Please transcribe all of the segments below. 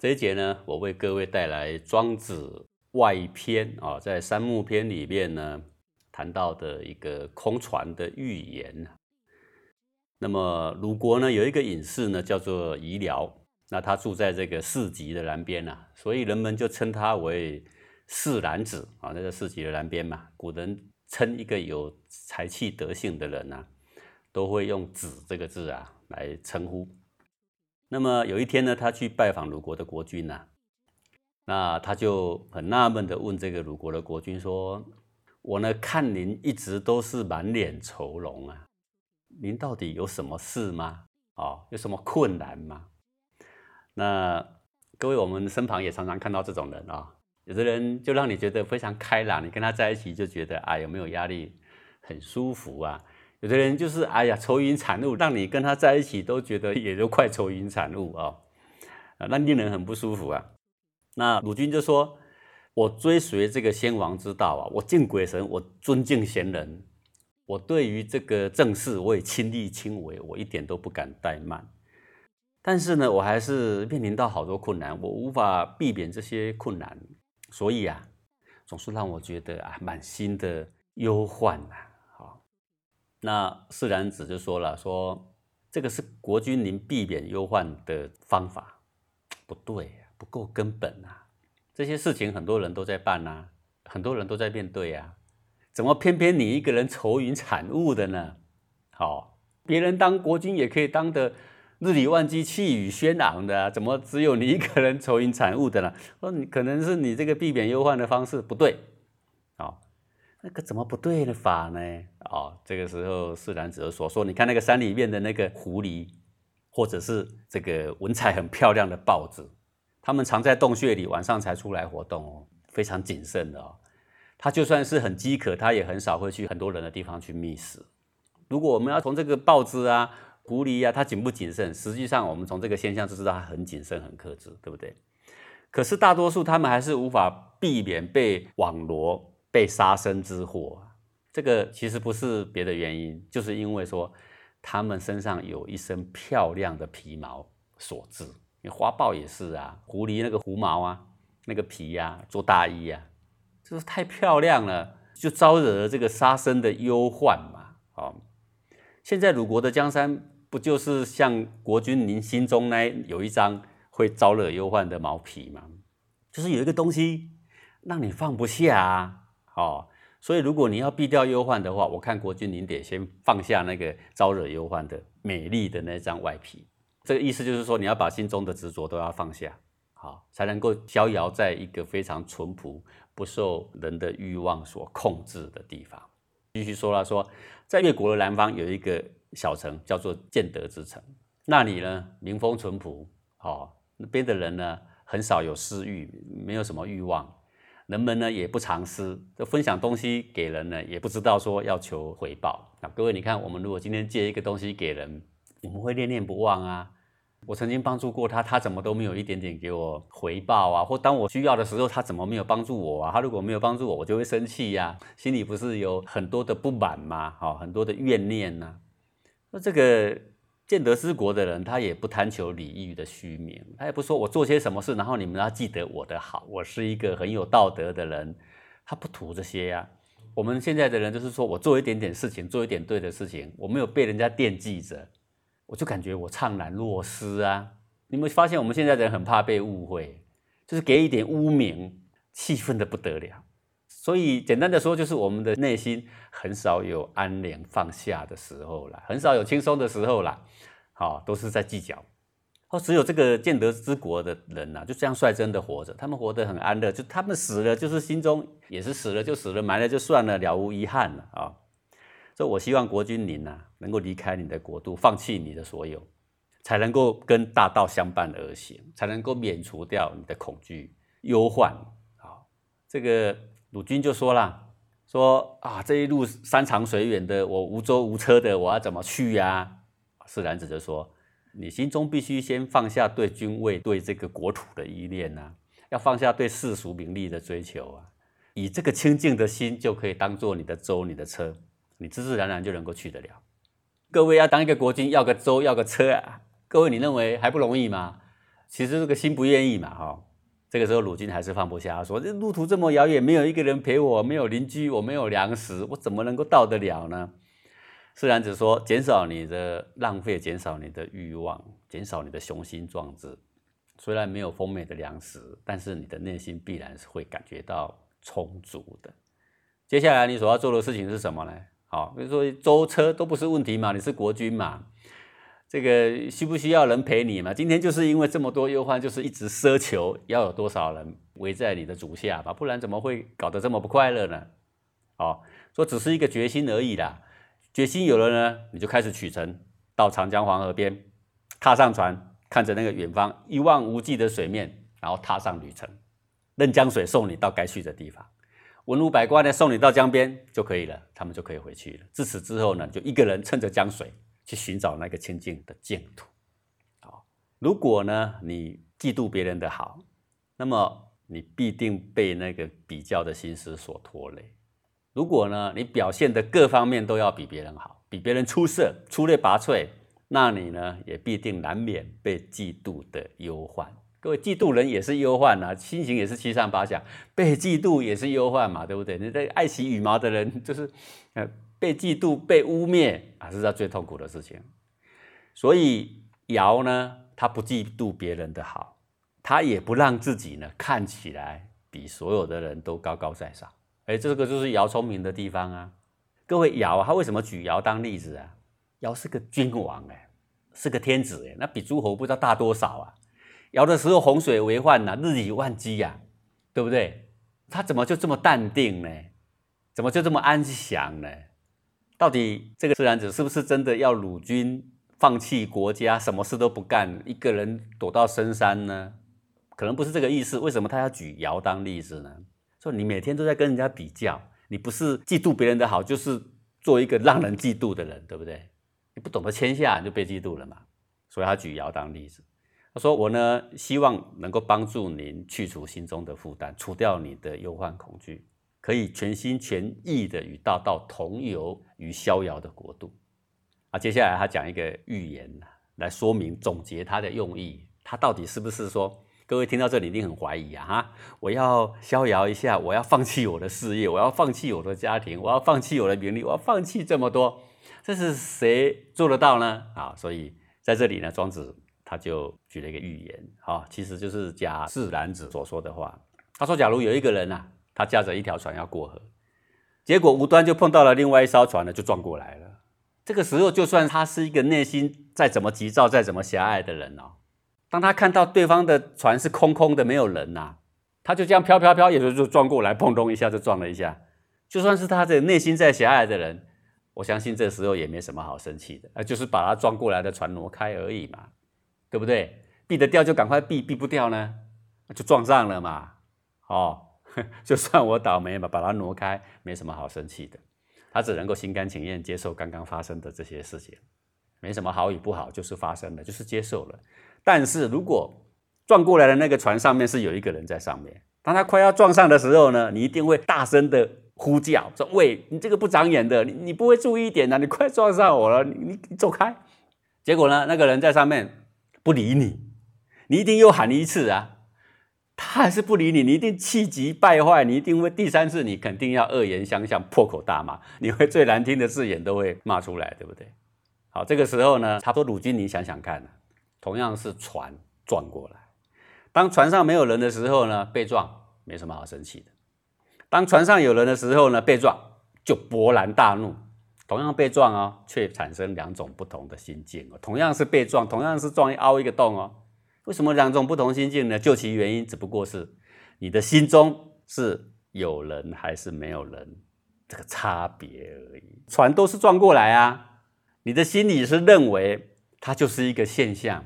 这一节呢，我为各位带来《庄子外篇》啊，在三木篇里面呢谈到的一个空船的寓言。那么鲁国呢有一个隐士呢叫做夷辽，那他住在这个市集的南边啊，所以人们就称他为市南子啊，那个市集的南边嘛。古人称一个有才气德性的人啊，都会用“子”这个字啊来称呼。那么有一天呢，他去拜访鲁国的国君呐，那他就很纳闷的问这个鲁国的国君说：“我呢看您一直都是满脸愁容啊，您到底有什么事吗？哦，有什么困难吗？”那各位，我们身旁也常常看到这种人啊，有的人就让你觉得非常开朗，你跟他在一起就觉得啊，有没有压力，很舒服啊。有的人就是哎呀愁云惨雾，让你跟他在一起都觉得 也都快愁云惨雾啊，啊，那令人很不舒服啊。那鲁君就说：“我追随这个先王之道啊，我敬鬼神，我尊敬贤人，我对于这个政事我也亲力亲为，我一点都不敢怠慢。但是呢，我还是面临到好多困难，我无法避免这些困难，所以啊，总是让我觉得啊满心的忧患呐。”那释然子就说了：“说这个是国君您避免忧患的方法，不对，不够根本啊！这些事情很多人都在办呐，很多人都在面对啊，怎么偏偏你一个人愁云惨雾的呢？好，别人当国君也可以当的日理万机、气宇轩昂的，怎么只有你一个人愁云惨雾的呢？说你可能是你这个避免忧患的方式不对，”那个怎么不对的法呢？哦，这个时候释然子所说，你看那个山里面的那个狐狸，或者是这个文采很漂亮的豹子，他们藏在洞穴里，晚上才出来活动哦，非常谨慎的哦。他就算是很饥渴，他也很少会去很多人的地方去觅食。如果我们要从这个豹子啊、狐狸啊，它谨不谨慎？实际上，我们从这个现象就知道它很谨慎、很克制，对不对？可是大多数他们还是无法避免被网罗。被杀身之祸，这个其实不是别的原因，就是因为说他们身上有一身漂亮的皮毛所致。花豹也是啊，狐狸那个狐毛啊，那个皮呀，做大衣呀，就是太漂亮了，就招惹了这个杀身的忧患嘛。哦，现在鲁国的江山不就是像国君您心中那有一张会招惹忧患的毛皮吗？就是有一个东西让你放不下啊。哦，所以如果你要避掉忧患的话，我看国君您得先放下那个招惹忧患的美丽的那张外皮。这个意思就是说，你要把心中的执着都要放下，好，才能够逍遥在一个非常淳朴、不受人的欲望所控制的地方。继续说了，说在越国的南方有一个小城叫做建德之城，那里呢民风淳朴，哦，那边的人呢很少有私欲，没有什么欲望。人们呢也不藏私，就分享东西给人呢，也不知道说要求回报。那各位，你看，我们如果今天借一个东西给人，我们会念念不忘啊。我曾经帮助过他，他怎么都没有一点点给我回报啊？或当我需要的时候，他怎么没有帮助我啊？他如果没有帮助我，我就会生气呀，心里不是有很多的不满吗？哈，很多的怨念呐。那这个。建德之国的人，他也不贪求礼遇的虚名，他也不说我做些什么事，然后你们要记得我的好，我是一个很有道德的人，他不图这些呀。我们现在的人就是说我做一点点事情，做一点对的事情，我没有被人家惦记着，我就感觉我怅然若失啊。你们发现我们现在的人很怕被误会，就是给一点污名，气愤的不得了。所以简单的说，就是我们的内心很少有安宁放下的时候了，很少有轻松的时候了，好，都是在计较。哦，只有这个建德之国的人呐，就这样率真的活着，他们活得很安乐，就他们死了，就是心中也是死了就死了，埋了就算了，了无遗憾了啊。所以我希望国君您呐，能够离开你的国度，放弃你的所有，才能够跟大道相伴而行，才能够免除掉你的恐惧忧患。好，这个。鲁军就说了：“说啊，这一路山长水远的，我无舟无车的，我要怎么去呀？”释然子就说：“你心中必须先放下对君位、对这个国土的依恋呐，要放下对世俗名利的追求啊，以这个清净的心，就可以当做你的舟、你的车，你自自然然就能够去得了。各位要当一个国君，要个舟，要个车啊，各位你认为还不容易吗？其实这个心不愿意嘛，哈。这个时候鲁军还是放不下，说这路途这么遥远，没有一个人陪我，没有邻居，我没有粮食，我怎么能够到得了呢？释然子说：减少你的浪费，减少你的欲望，减少你的雄心壮志。虽然没有丰美的粮食，但是你的内心必然是会感觉到充足的。接下来你所要做的事情是什么呢？好，比如说舟车都不是问题嘛，你是国君嘛。这个需不需要人陪你嘛？今天就是因为这么多忧患，就是一直奢求要有多少人围在你的足下吧，不然怎么会搞得这么不快乐呢？哦，说只是一个决心而已啦，决心有了呢，你就开始取程，到长江黄河边，踏上船，看着那个远方一望无际的水面，然后踏上旅程，任江水送你到该去的地方，文武百官呢送你到江边就可以了，他们就可以回去了。自此之后呢，就一个人趁着江水。去寻找那个清净的净土。好，如果呢你嫉妒别人的好，那么你必定被那个比较的心思所拖累。如果呢你表现的各方面都要比别人好，比别人出色、出类拔萃，那你呢也必定难免被嫉妒的忧患。各位，嫉妒人也是忧患啊，心情也是七上八下，被嫉妒也是忧患嘛，对不对？你这爱惜羽毛的人，就是呃。被嫉妒、被污蔑啊，是他最痛苦的事情。所以尧呢，他不嫉妒别人的好，他也不让自己呢看起来比所有的人都高高在上。哎，这个就是尧聪明的地方啊！各位，尧他为什么举尧当例子啊？尧是个君王哎，是个天子哎，那比诸侯不知道大多少啊！尧的时候洪水为患呐，日以万机呀，对不对？他怎么就这么淡定呢？怎么就这么安详呢？到底这个自然子是不是真的要鲁军放弃国家，什么事都不干，一个人躲到深山呢？可能不是这个意思。为什么他要举尧当例子呢？说你每天都在跟人家比较，你不是嫉妒别人的好，就是做一个让人嫉妒的人，对不对？你不懂得谦下，你就被嫉妒了嘛。所以他举尧当例子。他说：“我呢，希望能够帮助您去除心中的负担，除掉你的忧患恐惧。”可以全心全意的与大道同游于逍遥的国度啊！接下来他讲一个寓言来说明总结他的用意。他到底是不是说，各位听到这里一定很怀疑啊？哈，我要逍遥一下，我要放弃我的事业，我要放弃我的家庭，我要放弃我的名利，我要放弃这么多，这是谁做得到呢？啊，所以在这里呢，庄子他就举了一个寓言，啊，其实就是假释然子所说的话。他说，假如有一个人呐。他驾着一条船要过河，结果无端就碰到了另外一艘船呢，就撞过来了。这个时候，就算他是一个内心再怎么急躁、再怎么狭隘的人哦，当他看到对方的船是空空的，没有人呐，他就这样飘飘飘，也就就撞过来，砰咚一下就撞了一下。就算是他的内心再狭隘的人，我相信这时候也没什么好生气的，啊，就是把他撞过来的船挪开而已嘛，对不对？避得掉就赶快避，避不掉呢，就撞上了嘛，哦。就算我倒霉嘛，把它挪开，没什么好生气的。他只能够心甘情愿接受刚刚发生的这些事情，没什么好与不好，就是发生了，就是接受了。但是如果撞过来的那个船上面是有一个人在上面，当他快要撞上的时候呢，你一定会大声的呼叫说：“喂，你这个不长眼的，你你不会注意一点啊？你快撞上我了，你你走开。”结果呢，那个人在上面不理你，你一定又喊一次啊。他还是不理你，你一定气急败坏，你一定会第三次，你肯定要恶言相向，破口大骂，你会最难听的字眼都会骂出来，对不对？好，这个时候呢，差不多鲁军，你想想看，同样是船撞过来，当船上没有人的时候呢，被撞没什么好生气的；当船上有人的时候呢，被撞就勃然大怒。同样被撞哦，却产生两种不同的心境哦。同样是被撞，同样是撞凹一个洞哦。为什么两种不同心境呢？就其原因，只不过是你的心中是有人还是没有人这个差别而已。船都是撞过来啊，你的心里是认为它就是一个现象。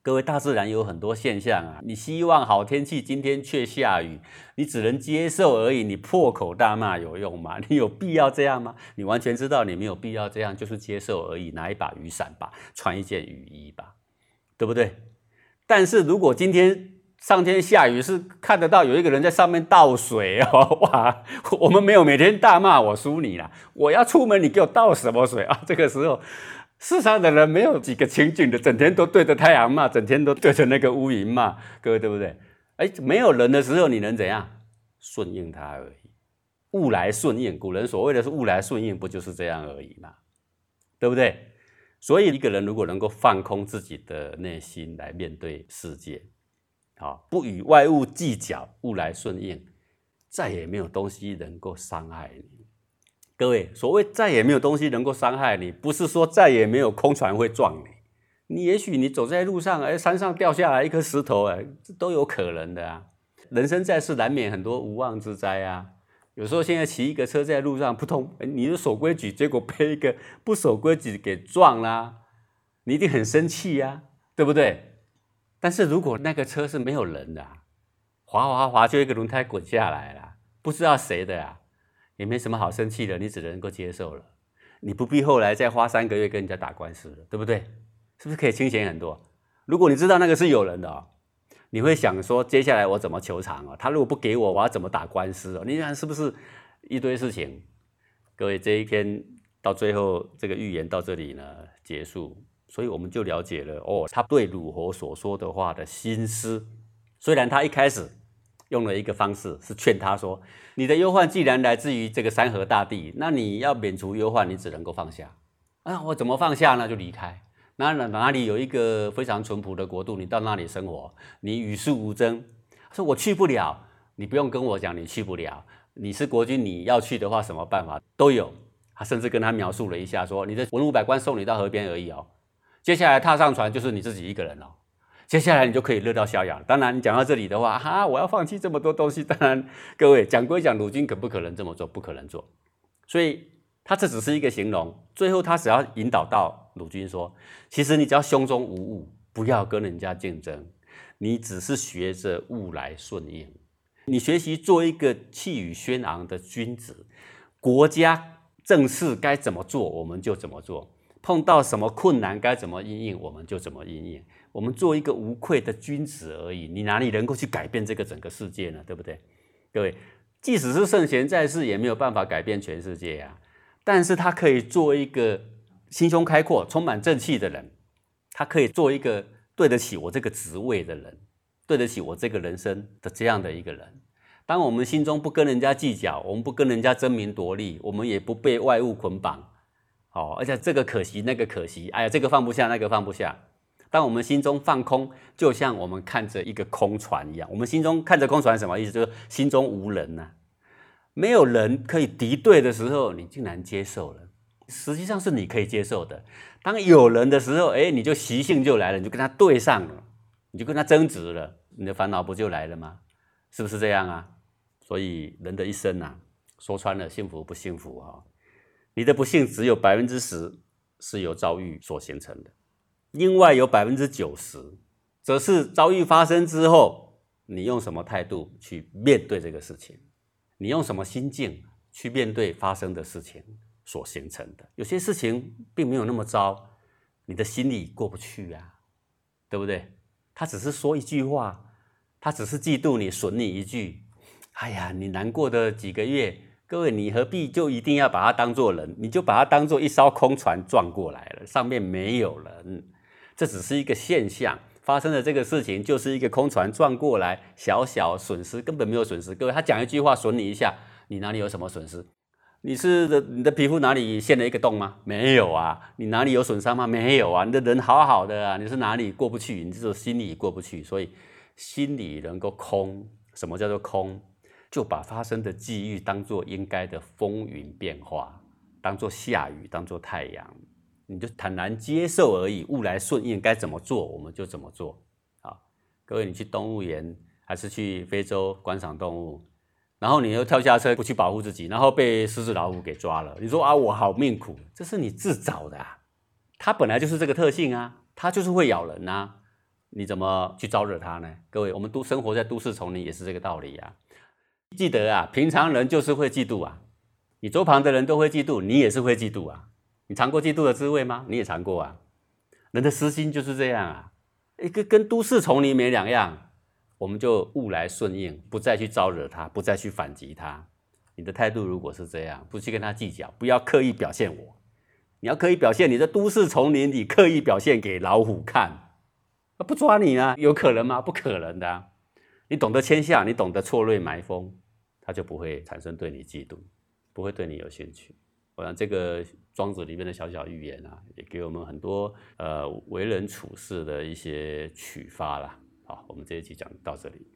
各位，大自然有很多现象啊，你希望好天气，今天却下雨，你只能接受而已。你破口大骂有用吗？你有必要这样吗？你完全知道你没有必要这样，就是接受而已。拿一把雨伞吧，穿一件雨衣吧，对不对？但是如果今天上天下雨，是看得到有一个人在上面倒水哦，哇！我们没有每天大骂我输你了，我要出门你给我倒什么水啊？这个时候世上的人没有几个清净的，整天都对着太阳骂，整天都对着那个乌云骂，各位对不对？哎，没有人的时候，你能怎样？顺应他而已。物来顺应，古人所谓的是物来顺应，不就是这样而已吗？对不对？所以一个人如果能够放空自己的内心来面对世界，啊，不与外物计较，物来顺应，再也没有东西能够伤害你。各位，所谓再也没有东西能够伤害你，不是说再也没有空船会撞你。你也许你走在路上，哎，山上掉下来一颗石头，哎，这都有可能的啊。人生在世，难免很多无妄之灾啊。有时候现在骑一个车在路上，扑通，你是守规矩，结果被一个不守规矩给撞啦，你一定很生气呀，对不对？但是如果那个车是没有人的，滑滑滑就一个轮胎滚下来了，不知道谁的啊，也没什么好生气的，你只能够接受了，你不必后来再花三个月跟人家打官司了，对不对？是不是可以清闲很多？如果你知道那个是有人的。你会想说，接下来我怎么求偿啊？他如果不给我，我要怎么打官司哦？你看是不是一堆事情？各位，这一篇到最后这个预言到这里呢结束，所以我们就了解了哦，他对鲁侯所说的话的心思。虽然他一开始用了一个方式是劝他说，你的忧患既然来自于这个山河大地，那你要免除忧患，你只能够放下啊！我怎么放下呢？就离开。那哪哪里有一个非常淳朴的国度，你到那里生活，你与世无争。说我去不了，你不用跟我讲，你去不了。你是国君，你要去的话，什么办法都有。他甚至跟他描述了一下，说你的文武百官送你到河边而已哦。接下来踏上船就是你自己一个人了。接下来你就可以乐到逍遥。当然，你讲到这里的话，哈，我要放弃这么多东西。当然，各位讲归讲，鲁军可不可能这么做？不可能做。所以。他这只是一个形容，最后他只要引导到鲁军说：“其实你只要胸中无物，不要跟人家竞争，你只是学着物来顺应，你学习做一个气宇轩昂的君子。国家政事该怎么做，我们就怎么做；碰到什么困难该怎么应应，我们就怎么应应。我们做一个无愧的君子而已，你哪里能够去改变这个整个世界呢？对不对？各位，即使是圣贤在世，也没有办法改变全世界呀。”但是他可以做一个心胸开阔、充满正气的人，他可以做一个对得起我这个职位的人，对得起我这个人生的这样的一个人。当我们心中不跟人家计较，我们不跟人家争名夺利，我们也不被外物捆绑，哦，而且这个可惜，那个可惜，哎呀，这个放不下，那个放不下。当我们心中放空，就像我们看着一个空船一样，我们心中看着空船什么意思？就是心中无人呐。没有人可以敌对的时候，你竟然接受了，实际上是你可以接受的。当有人的时候，哎，你就习性就来了，你就跟他对上了，你就跟他争执了，你的烦恼不就来了吗？是不是这样啊？所以人的一生呐，说穿了，幸福不幸福啊？你的不幸只有百分之十是由遭遇所形成的，另外有百分之九十，则是遭遇发生之后，你用什么态度去面对这个事情。你用什么心境去面对发生的事情所形成的？有些事情并没有那么糟，你的心里过不去呀，对不对？他只是说一句话，他只是嫉妒你，损你一句，哎呀，你难过的几个月，各位，你何必就一定要把他当做人？你就把他当做一艘空船撞过来了，上面没有人，这只是一个现象。发生的这个事情就是一个空船撞过来，小小损失根本没有损失。各位，他讲一句话损你一下，你哪里有什么损失？你是的，你的皮肤哪里陷了一个洞吗？没有啊。你哪里有损伤吗？没有啊。你的人好好的啊，你是哪里过不去？你是心里过不去，所以心里能够空。什么叫做空？就把发生的际遇当做应该的风云变化，当做下雨，当做太阳。你就坦然接受而已，物来顺应，该怎么做我们就怎么做。好，各位，你去动物园还是去非洲观赏动物，然后你又跳下车不去保护自己，然后被狮子老虎给抓了，你说啊，我好命苦，这是你自找的啊。它本来就是这个特性啊，它就是会咬人呐，你怎么去招惹它呢？各位，我们都生活在都市丛林，也是这个道理呀。记得啊，平常人就是会嫉妒啊，你周旁的人都会嫉妒，你也是会嫉妒啊。你尝过嫉妒的滋味吗？你也尝过啊。人的私心就是这样啊，一个跟都市丛林没两样。我们就物来顺应，不再去招惹他，不再去反击他。你的态度如果是这样，不去跟他计较，不要刻意表现我，你要刻意表现，你在都市丛林里刻意表现给老虎看，那不抓你啊？有可能吗？不可能的。你懂得谦下，你懂得错锐埋风，他就不会产生对你嫉妒，不会对你有兴趣。我想这个庄子里面的小小寓言啊，也给我们很多呃为人处事的一些启发啦。好，我们这一期讲到这里。